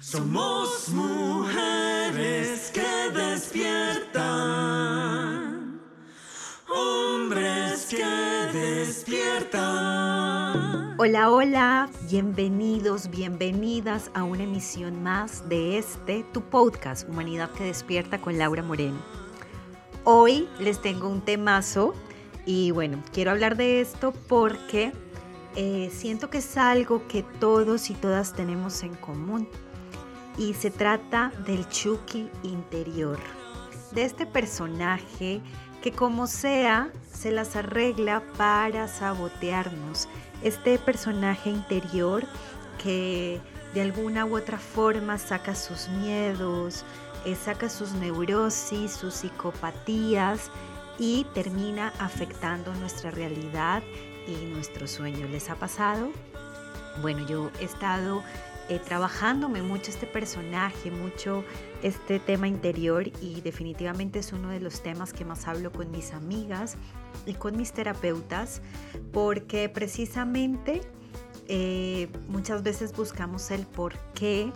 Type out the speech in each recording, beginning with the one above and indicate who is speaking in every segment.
Speaker 1: somos mujeres que despiertan, hombres que despiertan.
Speaker 2: Hola, hola, bienvenidos, bienvenidas a una emisión más de este, tu podcast, Humanidad que despierta con Laura Moreno. Hoy les tengo un temazo y bueno, quiero hablar de esto porque eh, siento que es algo que todos y todas tenemos en común. Y se trata del Chucky interior, de este personaje que como sea se las arregla para sabotearnos. Este personaje interior que de alguna u otra forma saca sus miedos, eh, saca sus neurosis, sus psicopatías y termina afectando nuestra realidad y nuestro sueño. ¿Les ha pasado? Bueno, yo he estado eh, trabajándome mucho este personaje, mucho este tema interior y definitivamente es uno de los temas que más hablo con mis amigas y con mis terapeutas porque precisamente eh, muchas veces buscamos el por qué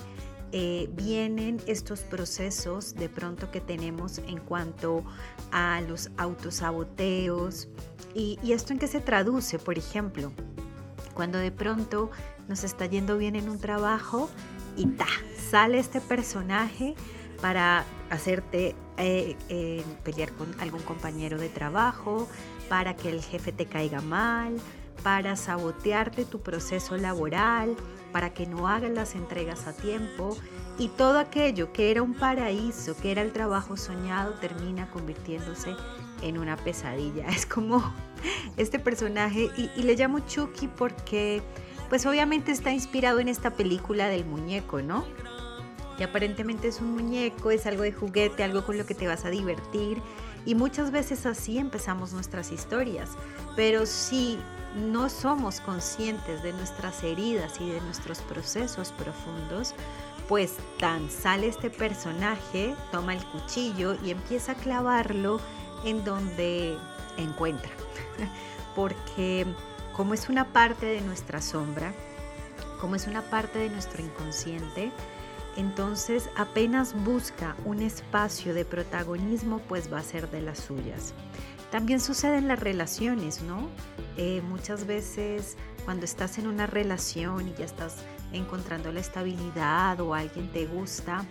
Speaker 2: eh, vienen estos procesos de pronto que tenemos en cuanto a los autosaboteos, ¿Y, esto en qué se traduce? Por ejemplo, cuando de pronto nos está yendo bien en un trabajo y ta, sale este personaje para hacerte eh, eh, pelear con algún compañero de trabajo, para que el jefe te caiga mal, para sabotearte tu proceso laboral, para que no hagas las entregas a tiempo y todo aquello que era un paraíso, que era el trabajo soñado, termina convirtiéndose en una pesadilla. Es como este personaje y, le llamo Chucky porque pues obviamente está inspirado en esta película del muñeco, ¿no? Y aparentemente es un muñeco, es algo de juguete, algo con lo que te vas a divertir. Y muchas veces así empezamos nuestras historias. Pero si no somos conscientes de nuestras heridas y de nuestros procesos profundos, pues tan sale este personaje, toma el cuchillo y empieza a clavarlo en donde encuentra. Porque como es una parte de nuestra sombra, como es una parte de nuestro inconsciente, entonces apenas busca un espacio de protagonismo, pues va a ser de las suyas. También sucede en las relaciones, ¿no? Eh, muchas veces cuando estás en una relación y ya estás encontrando la estabilidad o alguien te gusta,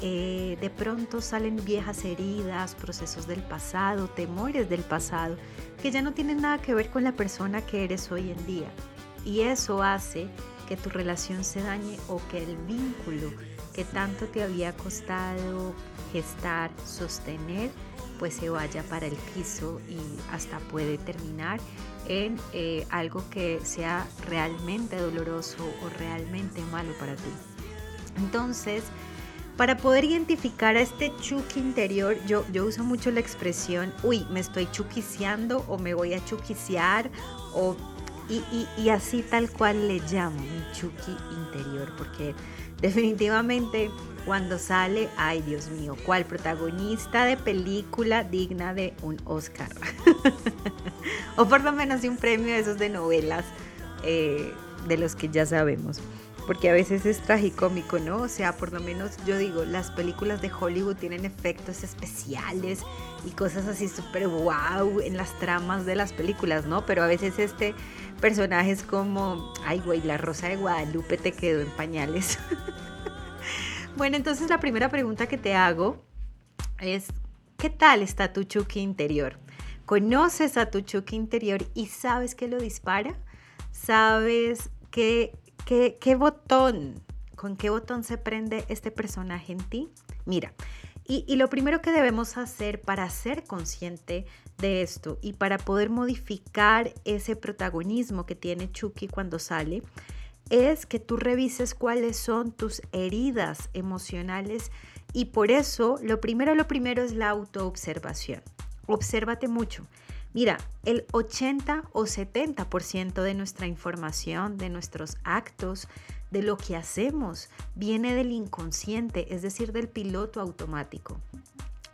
Speaker 2: eh, de pronto salen viejas heridas, procesos del pasado, temores del pasado, que ya no tienen nada que ver con la persona que eres hoy en día. Y eso hace que tu relación se dañe o que el vínculo que tanto te había costado gestar, sostener, pues se vaya para el piso y hasta puede terminar en eh, algo que sea realmente doloroso o realmente malo para ti. Entonces, para poder identificar a este chuki interior, yo, yo uso mucho la expresión, uy, me estoy chuquiciando o me voy a chuquiciar o, y, así tal cual le llamo mi chuki interior, porque definitivamente cuando sale, ay Dios mío, ¿cuál protagonista de película digna de un Oscar? o por lo menos de un premio de esos de novelas eh, de los que ya sabemos porque a veces es tragicómico, ¿no? O sea, por lo menos yo digo, las películas de Hollywood tienen efectos especiales y cosas así súper wow en las tramas de las películas, ¿no? Pero a veces este personaje es como, ay, güey, la rosa de Guadalupe te quedó en pañales. bueno, entonces la primera pregunta que te hago es, ¿qué tal está tu Chucky interior? ¿Conoces a tu Chucky interior y sabes que lo dispara? ¿Sabes que ¿Qué, botón? ¿Con qué botón se prende este personaje en ti? Mira, y, y, lo primero que debemos hacer para ser consciente de esto y para poder modificar ese protagonismo que tiene Chucky cuando sale es que tú revises cuáles son tus heridas emocionales y por eso lo primero, lo primero es la autoobservación. Obsérvate mucho. Mira, el 80 o 70% de nuestra información, de nuestros actos, de lo que hacemos, viene del inconsciente, es decir, del piloto automático.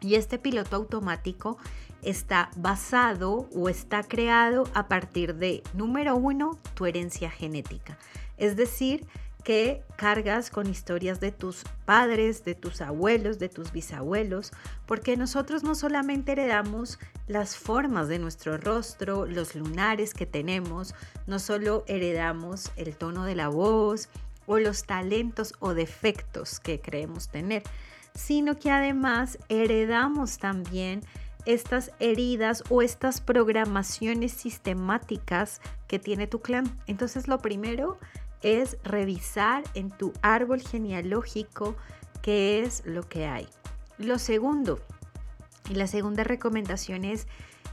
Speaker 2: Y este piloto automático está basado o está creado a partir de, número uno, tu herencia genética. Es decir, que cargas con historias de tus padres, de tus abuelos, de tus bisabuelos, porque nosotros no solamente heredamos las formas de nuestro rostro, los lunares que tenemos, no solo heredamos el tono de la voz o los talentos o defectos que creemos tener, sino que además heredamos también estas heridas o estas programaciones sistemáticas que tiene tu clan. Entonces lo primero es revisar en tu árbol genealógico qué es lo que hay. Lo segundo, y la segunda recomendación es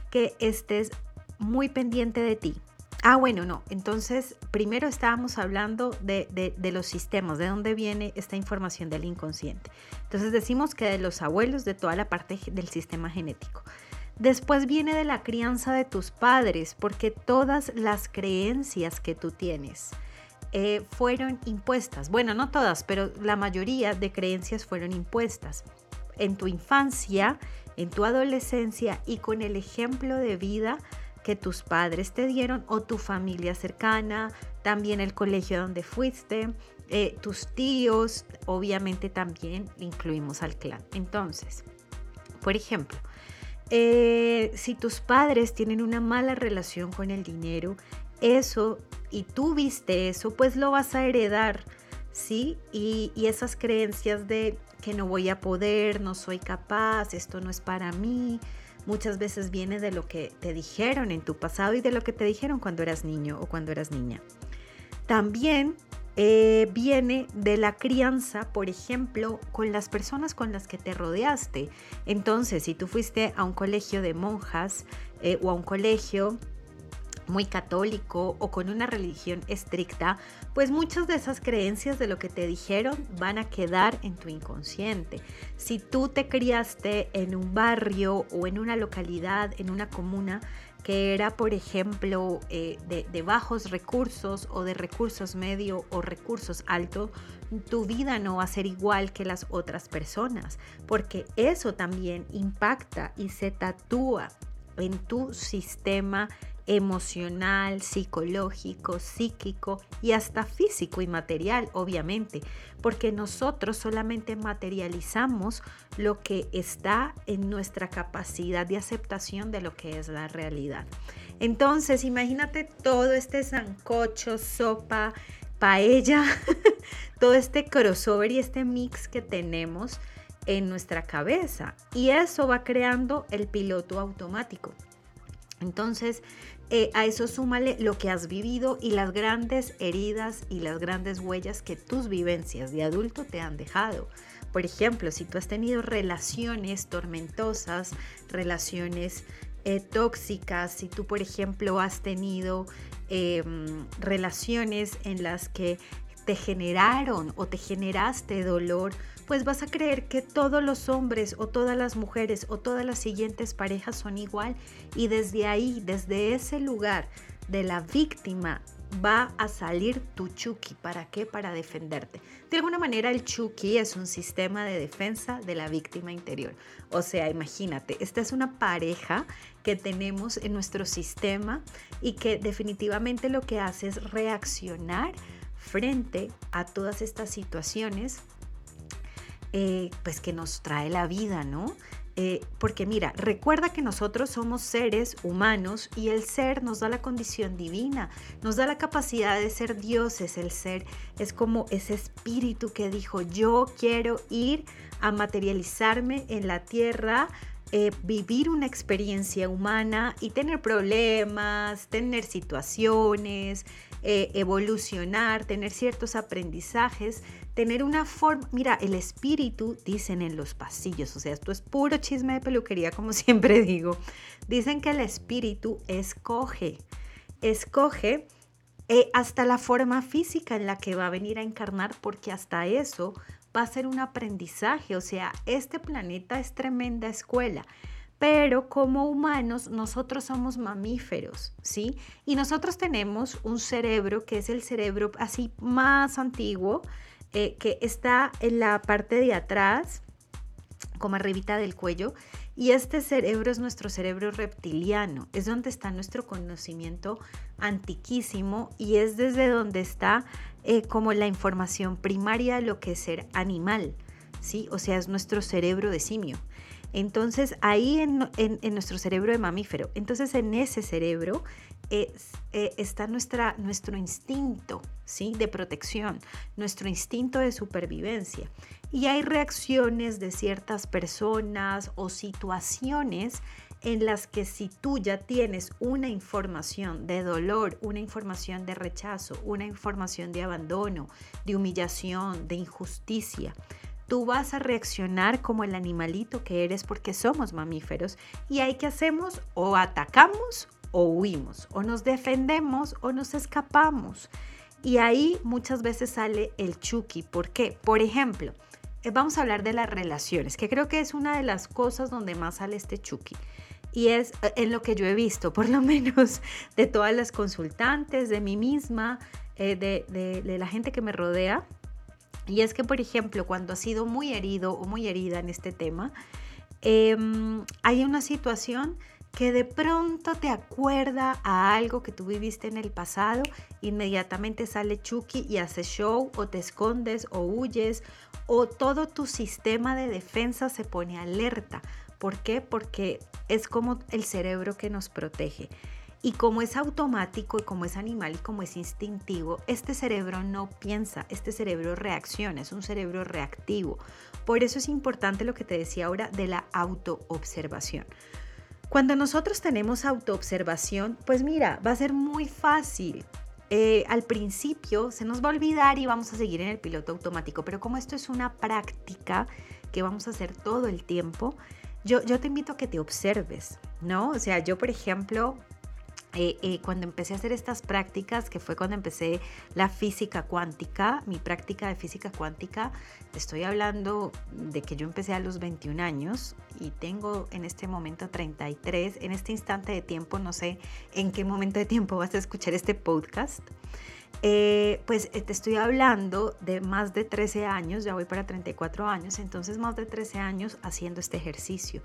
Speaker 2: que estés muy pendiente de ti. Ah, bueno, no. Entonces, primero estábamos hablando de, de, los sistemas, de dónde viene esta información del inconsciente. Entonces decimos que de los abuelos, de toda la parte del sistema genético. Después viene de la crianza de tus padres, porque todas las creencias que tú tienes, eh, fueron impuestas. Bueno, no todas, pero la mayoría de creencias fueron impuestas en tu infancia, en tu adolescencia y con el ejemplo de vida que tus padres te dieron o tu familia cercana, también el colegio donde fuiste, eh, tus tíos, obviamente también incluimos al clan. Entonces, por ejemplo, eh, si tus padres tienen una mala relación con el dinero, eso y tú viste eso, pues lo vas a heredar, ¿sí? Y, esas creencias de que no voy a poder, no soy capaz, esto no es para mí, muchas veces viene de lo que te dijeron en tu pasado y de lo que te dijeron cuando eras niño o cuando eras niña. También eh, viene de la crianza, por ejemplo, con las personas con las que te rodeaste. Entonces, si tú fuiste a un colegio de monjas eh, o a un colegio muy católico o con una religión estricta, pues muchas de esas creencias de lo que te dijeron van a quedar en tu inconsciente. Si tú te criaste en un barrio o en una localidad, en una comuna, que era, por ejemplo, eh, de, bajos recursos o de recursos medio o recursos altos, tu vida no va a ser igual que las otras personas, porque eso también impacta y se tatúa en tu sistema emocional, psicológico, psíquico y hasta físico y material, obviamente, porque nosotros solamente materializamos lo que está en nuestra capacidad de aceptación de lo que es la realidad. Entonces, imagínate todo este sancocho, sopa, paella, todo este crossover y este mix que tenemos en nuestra cabeza y eso va creando el piloto automático. Entonces, eh, a eso súmale lo que has vivido y las grandes heridas y las grandes huellas que tus vivencias de adulto te han dejado. Por ejemplo, si tú has tenido relaciones tormentosas, relaciones eh, tóxicas, si tú, por ejemplo, has tenido em, relaciones en las que te generaron o te generaste dolor, pues vas a creer que todos los hombres o todas las mujeres o todas las siguientes parejas son igual y desde ahí, desde ese lugar de la víctima va a salir tu Chucky. ¿Para qué? Para defenderte. De alguna manera el Chucky es un sistema de defensa de la víctima interior. O sea, imagínate, esta es una pareja que tenemos en nuestro sistema y que definitivamente lo que hace es reaccionar frente a todas estas situaciones eh, pues que nos trae la vida, ¿no? Eh, porque mira, recuerda que nosotros somos seres humanos y el ser nos da la condición divina, nos da la capacidad de ser dioses. El ser es como ese espíritu que dijo, yo quiero ir a materializarme en la tierra, eh, vivir una experiencia humana y tener problemas, tener situaciones, evolucionar, tener ciertos aprendizajes tener una forma, mira, el espíritu, dicen en los pasillos, o sea, esto es puro chisme de peluquería, como siempre digo, dicen que el espíritu escoge, escoge eh, hasta la forma física en la que va a venir a encarnar, porque hasta eso va a ser un aprendizaje. O sea, este planeta es tremenda escuela. Pero como humanos, nosotros somos mamíferos, ¿sí? Y nosotros tenemos un cerebro que es el cerebro así más antiguo, eh, que está en la parte de atrás, como arribita del cuello, y este cerebro es nuestro cerebro reptiliano, es donde está nuestro conocimiento antiquísimo y es desde donde está eh, como la información primaria de lo que es ser animal, ¿sí? O sea, es nuestro cerebro de simio. Entonces, ahí en, nuestro cerebro de mamífero, entonces en ese cerebro eh, está nuestra, nuestro instinto ¿sí? de protección, nuestro instinto de supervivencia. Y hay reacciones de ciertas personas o situaciones en las que si tú ya tienes una información de dolor, una información de rechazo, una información de abandono, de humillación, de injusticia, tú vas a reaccionar como el animalito que eres porque somos mamíferos y hay que hacemos o atacamos o huimos, o nos defendemos o nos escapamos. Y ahí muchas veces sale el chuki. ¿Por qué? Por ejemplo, eh, vamos a hablar de las relaciones, que creo que es una de las cosas donde más sale este chuki. Y es eh, en lo que yo he visto, por lo menos de todas las consultantes, de mí misma, eh, de, de la gente que me rodea, y es que, por ejemplo, cuando has sido muy herido o muy herida en este tema, em, hay una situación que de pronto te acuerda a algo que tú viviste en el pasado, inmediatamente sale Chucky y hace show o te escondes o huyes o todo tu sistema de defensa se pone alerta. ¿Por qué? Porque es como el cerebro que nos protege. Y como es automático y como es animal y como es instintivo, este cerebro no piensa, este cerebro reacciona, es un cerebro reactivo. Por eso es importante lo que te decía ahora de la autoobservación. Cuando nosotros tenemos autoobservación, pues mira, va a ser muy fácil. Eh, al principio se nos va a olvidar y vamos a seguir en el piloto automático, pero como esto es una práctica que vamos a hacer todo el tiempo, yo, yo te invito a que te observes, ¿no? O sea, yo por ejemplo, eh, eh, cuando empecé a hacer estas prácticas, que fue cuando empecé la física cuántica, mi práctica de física cuántica, estoy hablando de que yo empecé a los 21 años y tengo en este momento 33, en este instante de tiempo, no sé en qué momento de tiempo vas a escuchar este podcast. Eh, pues te estoy hablando de más de 13 años, ya voy para 34 años, entonces más de 13 años haciendo este ejercicio.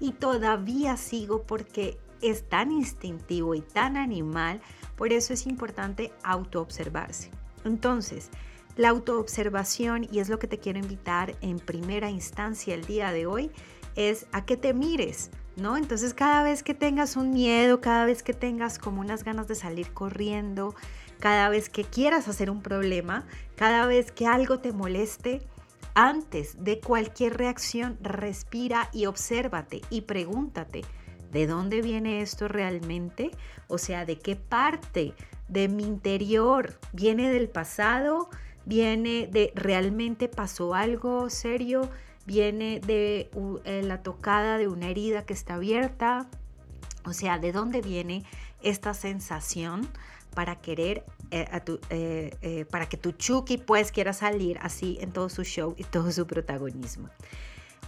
Speaker 2: Y todavía sigo porque es tan instintivo y tan animal, por eso es importante autoobservarse. Entonces, la autoobservación, y es lo que te quiero invitar en primera instancia el día de hoy, es a que te mires, ¿no? Entonces, cada vez que tengas un miedo, cada vez que tengas como unas ganas de salir corriendo, cada vez que quieras hacer un problema, cada vez que algo te moleste, antes de cualquier reacción, respira y obsérvate y pregúntate, ¿De dónde viene esto realmente? O sea, ¿de qué parte de mi interior? ¿Viene del pasado? ¿Viene de realmente pasó algo serio? ¿Viene de eh, la tocada de una herida que está abierta? O sea, ¿de dónde viene esta sensación para querer, eh, eh, para que tu Chucky pues quiera salir así en todo su show y todo su protagonismo?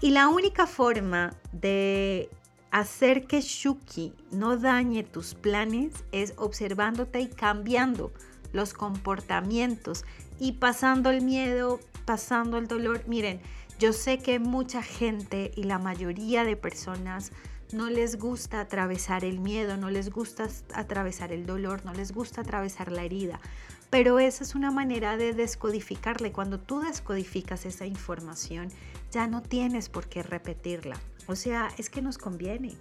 Speaker 2: Y la única forma de hacer que Shuki no dañe tus planes es observándote y cambiando los comportamientos y pasando el miedo, pasando el dolor. Miren, yo sé que mucha gente y la mayoría de personas no les gusta atravesar el miedo, no les gusta atravesar el dolor, no les gusta atravesar la herida. Pero esa es una manera de descodificarle. Cuando tú descodificas esa información, ya no tienes por qué repetirla. O sea, es que nos conviene,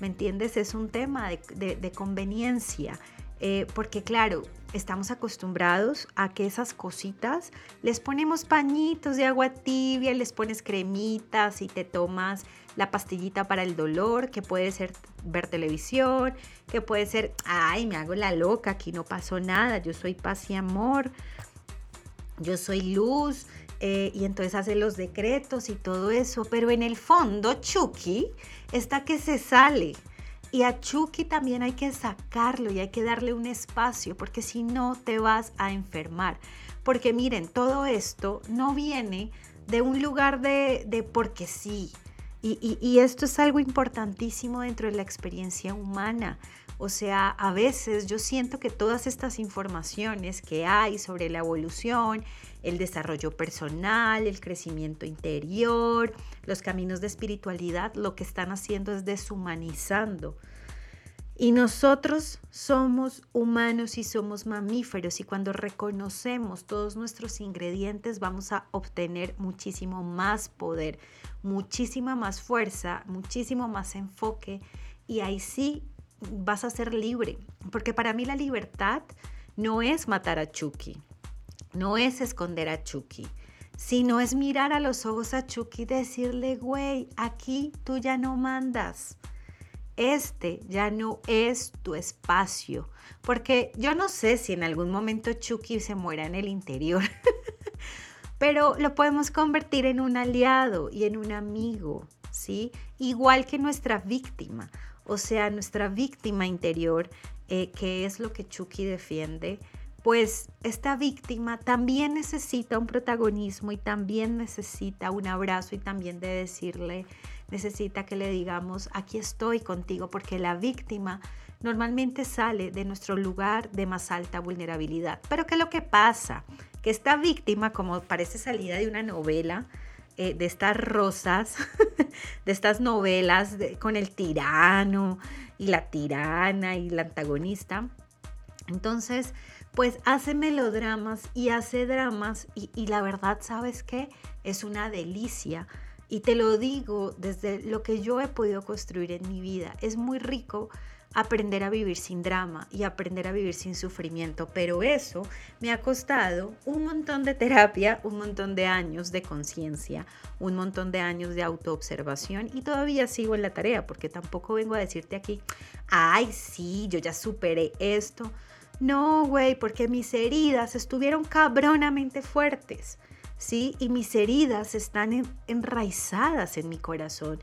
Speaker 2: ¿me entiendes? Es un tema de, conveniencia. Eh, porque claro, estamos acostumbrados a que esas cositas les ponemos pañitos de agua tibia, les pones cremitas y te tomas la pastillita para el dolor, que puede ser ver televisión, que puede ser, ay, me hago la loca, aquí no pasó nada, yo soy paz y amor, yo soy luz, eh, y entonces hace los decretos y todo eso, pero en el fondo Chucky está que se sale. Y a Chucky también hay que sacarlo y hay que darle un espacio, porque si no te vas a enfermar. Porque miren, todo esto no viene de un lugar de, de porque sí. Y, y, esto es algo importantísimo dentro de la experiencia humana. O sea, a veces yo siento que todas estas informaciones que hay sobre la evolución, el desarrollo personal, el crecimiento interior, los caminos de espiritualidad, lo que están haciendo es deshumanizando. Y nosotros somos humanos y somos mamíferos y cuando reconocemos todos nuestros ingredientes vamos a obtener muchísimo más poder, muchísima más fuerza, muchísimo más enfoque y ahí sí vas a ser libre. Porque para mí la libertad no es matar a Chucky, no es esconder a Chucky, sino es mirar a los ojos a Chucky y decirle, güey, aquí tú ya no mandas este ya no es tu espacio. Porque yo no sé si en algún momento Chucky se muera en el interior, pero lo podemos convertir en un aliado y en un amigo, ¿sí? Igual que nuestra víctima, o sea, nuestra víctima interior, eh, que es lo que Chucky defiende, pues esta víctima también necesita un protagonismo y también necesita un abrazo y también de decirle, necesita que le digamos, aquí estoy contigo, porque la víctima normalmente sale de nuestro lugar de más alta vulnerabilidad. Pero ¿qué es lo que pasa? Que esta víctima, como parece salida de una novela, eh, de estas rosas, de estas novelas con el tirano y la tirana y la antagonista, entonces, pues hace melodramas y hace dramas y, y la verdad, ¿sabes qué? Es una delicia y te lo digo desde lo que yo he podido construir en mi vida. Es muy rico aprender a vivir sin drama y aprender a vivir sin sufrimiento, pero eso me ha costado un montón de terapia, un montón de años de conciencia, un montón de años de autoobservación y todavía sigo en la tarea porque tampoco vengo a decirte aquí, ay, sí, yo ya superé esto. No, güey, porque mis heridas estuvieron cabronamente fuertes. ¿sí? Y mis heridas están enraizadas en mi corazón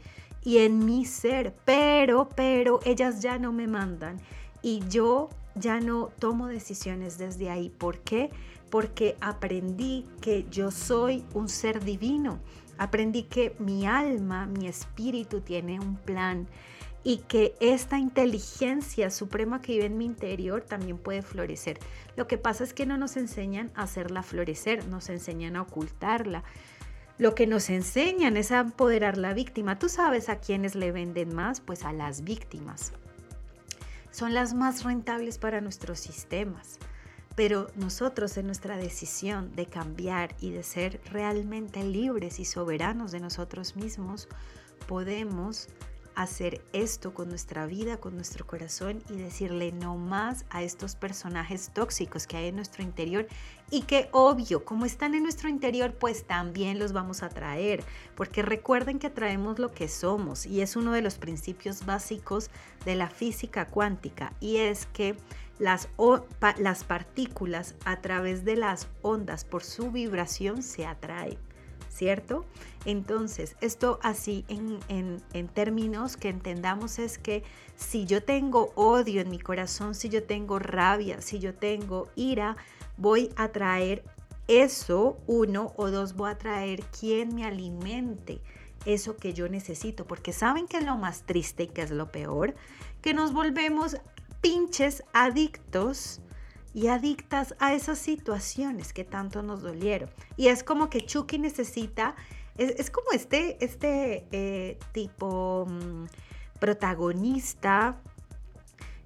Speaker 2: y en mi ser, pero, pero ellas ya no me mandan y yo ya no tomo decisiones desde ahí. ¿Por qué? Porque aprendí que yo soy un ser divino. Aprendí que mi alma, mi espíritu tiene un plan y que esta inteligencia suprema que vive en mi interior también puede florecer. Lo que pasa es que no nos enseñan a hacerla florecer, nos enseñan a ocultarla. Lo que nos enseñan es a empoderar la víctima. Tú sabes a quiénes le venden más, pues a las víctimas. Son las más rentables para nuestros sistemas. Pero nosotros en nuestra decisión de cambiar y de ser realmente libres y soberanos de nosotros mismos, podemos hacer esto con nuestra vida, con nuestro corazón y decirle no más a estos personajes tóxicos que hay en nuestro interior y que obvio, como están en nuestro interior, pues también los vamos a traer, porque recuerden que traemos lo que somos y es uno de los principios básicos de la física cuántica y es que las, las partículas a través de las ondas por su vibración se atraen. ¿Cierto? Entonces, esto así en, términos que entendamos es que si yo tengo odio en mi corazón, si yo tengo rabia, si yo tengo ira, voy a traer eso, uno o dos, voy a traer quien me alimente eso que yo necesito, porque saben que es lo más triste y que es lo peor, que nos volvemos pinches adictos y adictas a esas situaciones que tanto nos dolieron. Y es como que Chucky necesita, es, como este, este eh, tipo mm, protagonista.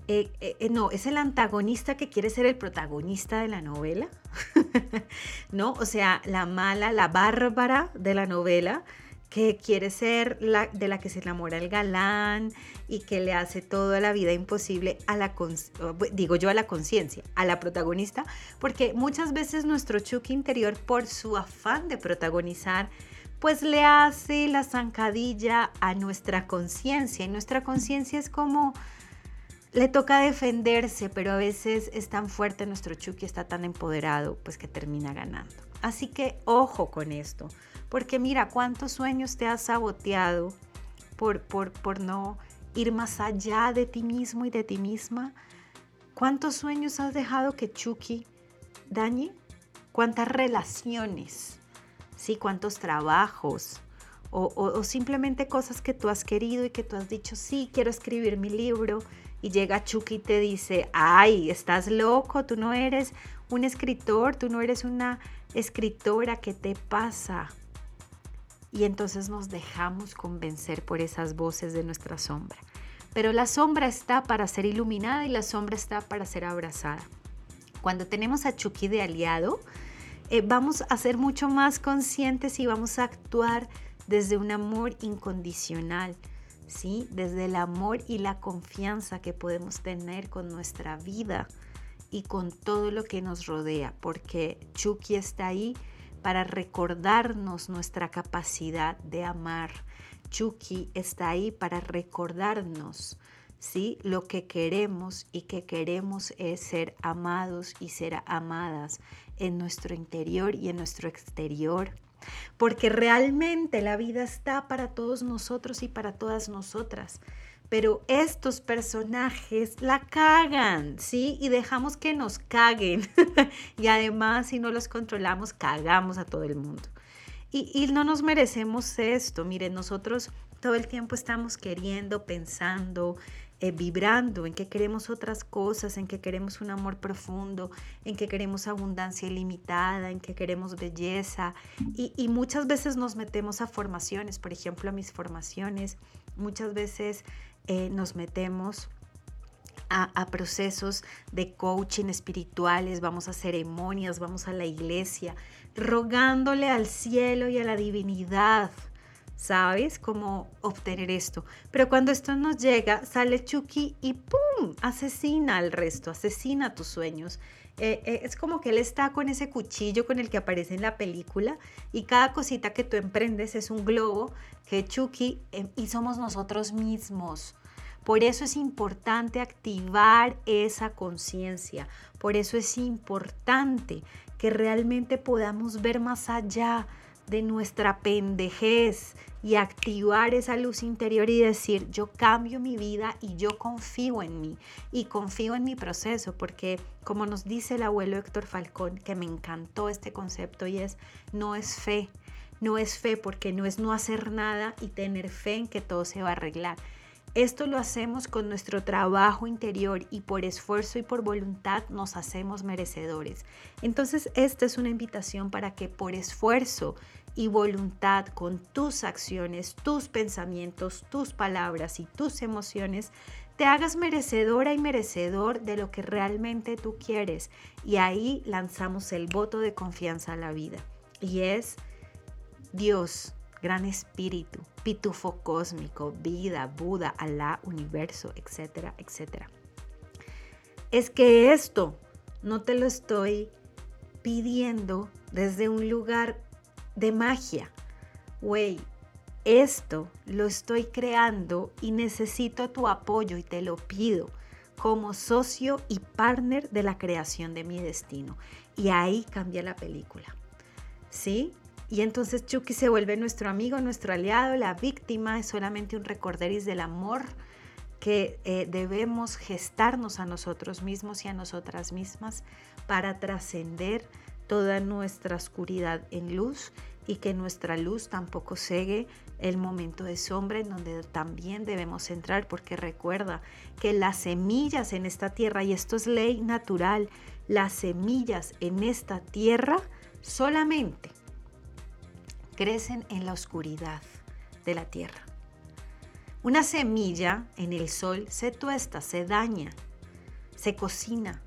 Speaker 2: Eh, eh, no, es el antagonista que quiere ser el protagonista de la novela, ¿no? O sea, la mala, la bárbara de la novela, que quiere ser la de la que se enamora el galán y que le hace toda la vida imposible a la digo yo a la conciencia, a la protagonista, porque muchas veces nuestro Chucky interior por su afán de protagonizar pues le hace la zancadilla a nuestra conciencia y nuestra conciencia es como le toca defenderse, pero a veces es tan fuerte nuestro Chucky, está tan empoderado, pues que termina ganando. Así que ojo con esto. Porque mira, cuántos sueños te has saboteado por, por, por no ir más allá de ti mismo y de ti misma? ¿Cuántos sueños has dejado que Chucky dañe? ¿Cuántas relaciones? ¿Sí? ¿Cuántos trabajos? O, o, simplemente cosas que tú has querido y que tú has dicho, sí, quiero escribir mi libro. Y llega Chucky y te dice, ay, estás loco, tú no eres un escritor, tú no eres una escritora, ¿qué te pasa? Y entonces nos dejamos convencer por esas voces de nuestra sombra. Pero la sombra está para ser iluminada y la sombra está para ser abrazada. Cuando tenemos a Chucky de aliado, eh, vamos a ser mucho más conscientes y vamos a actuar desde un amor incondicional, ¿sí? Desde el amor y la confianza que podemos tener con nuestra vida y con todo lo que nos rodea, porque Chucky está ahí para recordarnos nuestra capacidad de amar. Chucky está ahí para recordarnos ¿sí? lo que queremos y que queremos es ser amados y ser amadas en nuestro interior y en nuestro exterior. Porque realmente la vida está para todos nosotros y para todas nosotras pero estos personajes la cagan, ¿sí? Y dejamos que nos caguen. y además, si no los controlamos, cagamos a todo el mundo. Y, no nos merecemos esto. Miren, nosotros todo el tiempo estamos queriendo, pensando, eh, vibrando en que queremos otras cosas, en que queremos un amor profundo, en que queremos abundancia ilimitada, en que queremos belleza. Y, y muchas veces nos metemos a formaciones, por ejemplo, a mis formaciones. Muchas veces eh, nos metemos a, procesos de coaching espirituales, vamos a ceremonias, vamos a la iglesia, rogándole al cielo y a la divinidad, ¿sabes? Cómo obtener esto. Pero cuando esto nos llega, sale Chucky y ¡pum! Asesina al resto, asesina tus sueños. Eh, eh, es como que él está con ese cuchillo con el que aparece en la película y cada cosita que tú emprendes es un globo que Chucky y somos nosotros mismos. Por eso es importante activar esa conciencia. Por eso es importante que realmente podamos ver más allá de nuestra pendejez y activar esa luz interior y decir, yo cambio mi vida y yo confío en mí y confío en mi proceso, porque como nos dice el abuelo Héctor Falcón, que me encantó este concepto y es, no es fe, no es fe porque no es no hacer nada y tener fe en que todo se va a arreglar esto lo hacemos con nuestro trabajo interior y por esfuerzo y por voluntad nos hacemos merecedores. Entonces, esta es una invitación para que por esfuerzo y voluntad con tus acciones, tus pensamientos, tus palabras y tus emociones, te hagas merecedora y merecedor de lo que realmente tú quieres. Y ahí lanzamos el voto de confianza a la vida. Y es Dios, gran espíritu, pitufo cósmico, vida, Buda, Alá, universo, etcétera, etcétera. Es que esto no te lo estoy pidiendo desde un lugar de magia. Güey, esto lo estoy creando y necesito tu apoyo y te lo pido como socio y partner de la creación de mi destino. Y ahí cambia la película. ¿Sí? Y entonces Chucky se vuelve nuestro amigo, nuestro aliado, la víctima es solamente un recorderis del amor que eh, debemos gestarnos a nosotros mismos y a nosotras mismas para trascender toda nuestra oscuridad en luz y que nuestra luz tampoco cegue el momento de sombra en donde también debemos entrar porque recuerda que las semillas en esta tierra, y esto es ley natural, las semillas en esta tierra solamente crecen en la oscuridad de la tierra. Una semilla en el sol se tuesta, se daña, se cocina.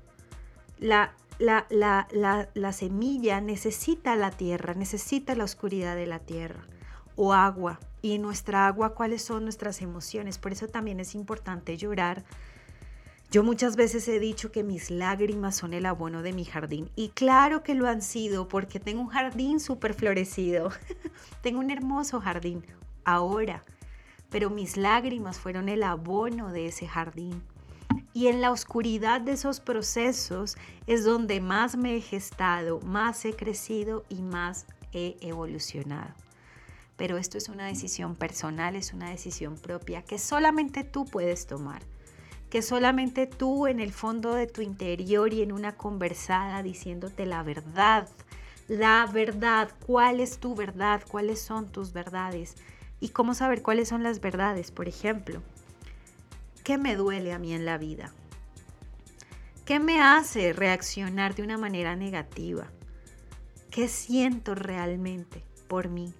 Speaker 2: La, la, la, semilla necesita la tierra, necesita la oscuridad de la tierra o agua. Y nuestra agua, ¿cuáles son nuestras emociones? Por eso también es importante llorar yo muchas veces he dicho que mis lágrimas son el abono de mi jardín y claro que lo han sido porque tengo un jardín súper florecido, tengo un hermoso jardín ahora, pero mis lágrimas fueron el abono de ese jardín. Y en la oscuridad de esos procesos es donde más me he gestado, más he crecido y más he evolucionado. pero esto es una decisión personal, es una decisión propia que solamente tú puedes tomar, que solamente tú en el fondo de tu interior y en una conversada diciéndote la verdad, la verdad, cuál es tu verdad, cuáles son tus verdades y cómo saber cuáles son las verdades, por ejemplo. ¿Qué me duele a mí en la vida? ¿Qué me hace reaccionar de una manera negativa? ¿Qué siento realmente por mí?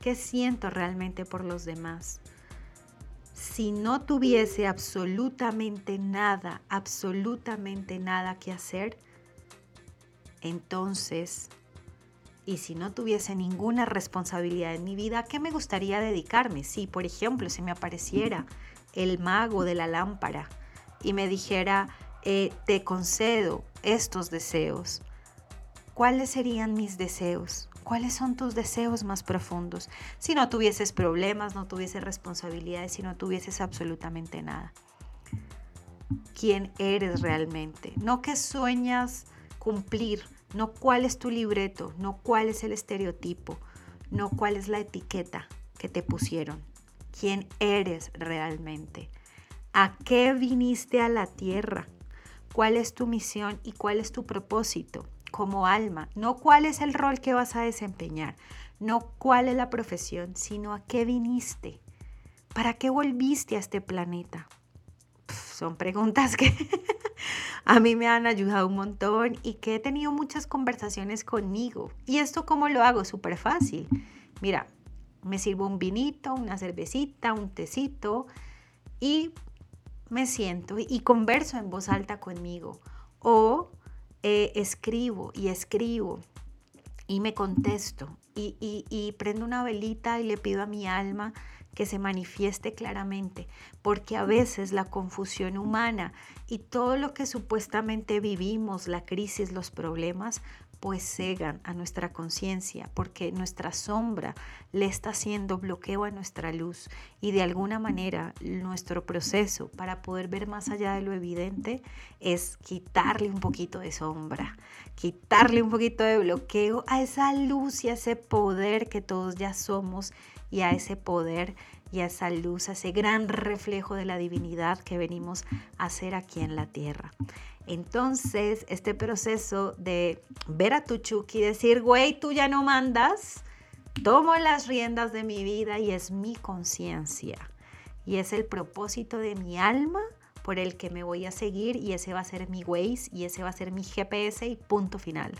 Speaker 2: ¿Qué siento realmente por los demás? Si no tuviese absolutamente nada, absolutamente nada que hacer, entonces, y si no tuviese ninguna responsabilidad en mi vida, ¿a qué me gustaría dedicarme? Si, por ejemplo, se me apareciera el mago de la lámpara y me dijera, eh, te concedo estos deseos, ¿cuáles serían mis deseos? ¿Cuáles son tus deseos más profundos? Si no tuvieses problemas, no tuvieses responsabilidades, si no tuvieses absolutamente nada. ¿Quién eres realmente? No que sueñas cumplir, no cuál es tu libreto, no cuál es el estereotipo, no cuál es la etiqueta que te pusieron. ¿Quién eres realmente? ¿A qué viniste a la tierra? ¿Cuál es tu misión y cuál es tu propósito? como alma, no cuál es el rol que vas a desempeñar, no cuál es la profesión, sino a qué viniste, para qué volviste a este planeta. son preguntas que a mí me han ayudado un montón y que he tenido muchas conversaciones conmigo. ¿Y esto cómo lo hago? Súper fácil. Mira, me sirvo un vinito, una cervecita, un tecito y me siento y converso en voz alta conmigo. O eh, escribo y escribo y me contesto y, y prendo una velita y le pido a mi alma que se manifieste claramente, porque a veces la confusión humana y todo lo que supuestamente vivimos, la crisis, los problemas, pues cegan a nuestra conciencia, porque nuestra sombra le está haciendo bloqueo a nuestra luz y de alguna manera nuestro proceso para poder ver más allá de lo evidente es quitarle un poquito de sombra, quitarle un poquito de bloqueo a esa luz y a ese poder que todos ya somos y a ese poder y a esa luz, a ese gran reflejo de la divinidad que venimos a hacer aquí en la tierra. Entonces, este proceso de ver a tu Chucky y decir, güey, tú ya no mandas, tomo las riendas de mi vida y es mi conciencia. Y es el propósito de mi alma por el que me voy a seguir y ese va a ser mi Waze y ese va a ser mi GPS y punto final.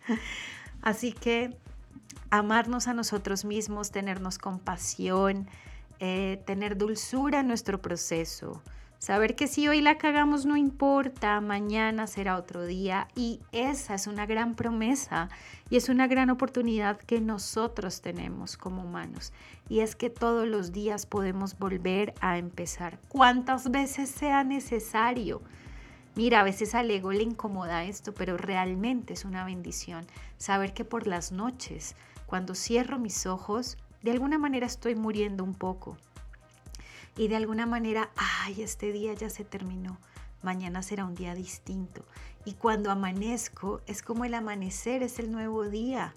Speaker 2: Así que amarnos a nosotros mismos, tenernos compasión, eh, tener dulzura en nuestro proceso, Saber que si hoy la cagamos no importa, mañana será otro día. Y esa es una gran promesa y es una gran oportunidad que nosotros tenemos como humanos. Y es que todos los días podemos volver a empezar. Cuantas veces sea necesario. Mira, a veces al ego le incomoda esto, pero realmente es una bendición saber que por las noches, cuando cierro mis ojos, de alguna manera estoy muriendo un poco y de alguna manera, ay, este día ya se terminó, mañana será un día distinto. Y cuando amanezco, es como el amanecer, es el nuevo día.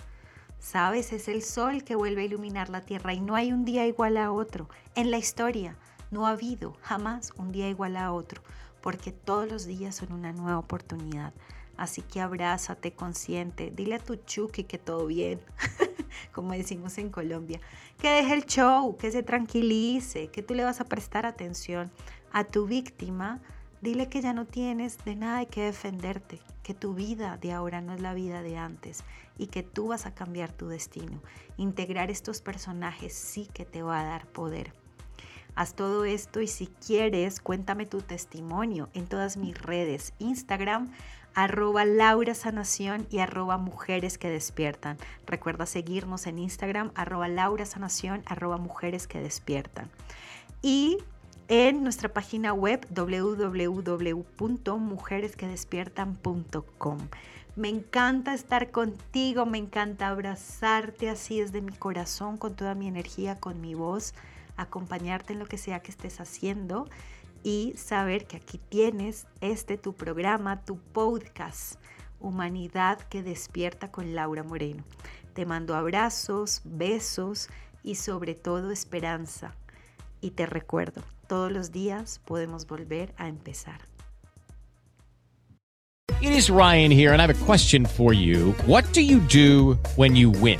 Speaker 2: Sabes, es el sol que vuelve a iluminar la tierra y no hay un día igual a otro. En la historia no ha habido jamás un día igual a otro, porque todos los días son una nueva oportunidad. Así que abrázate consciente, dile a tu Chucky que todo bien, como decimos en Colombia, que deje el show, que se tranquilice, que tú le vas a prestar atención a tu víctima. Dile que ya no tienes de nada que defenderte, que tu vida de ahora no es la vida de antes y que tú vas a cambiar tu destino. Integrar estos personajes sí que te va a dar poder. Haz todo esto y si quieres, cuéntame tu testimonio en todas mis redes, Instagram, arroba Laura Sanación y arroba Mujeres que Despiertan. Recuerda seguirnos en Instagram, arroba Laura Sanación, arroba Mujeres que Despiertan. Y en nuestra página web www.mujeresquedespiertan.com. Me encanta estar contigo, me encanta abrazarte así desde mi corazón, con toda mi energía, con mi voz, acompañarte en lo que sea que estés haciendo y saber que aquí tienes este tu programa, tu podcast, Humanidad que despierta con Laura Moreno. Te mando abrazos, besos y sobre todo esperanza. Y te recuerdo, todos los días podemos volver a empezar.
Speaker 3: It is Ryan here, and I have a question for you. What do you do when you win?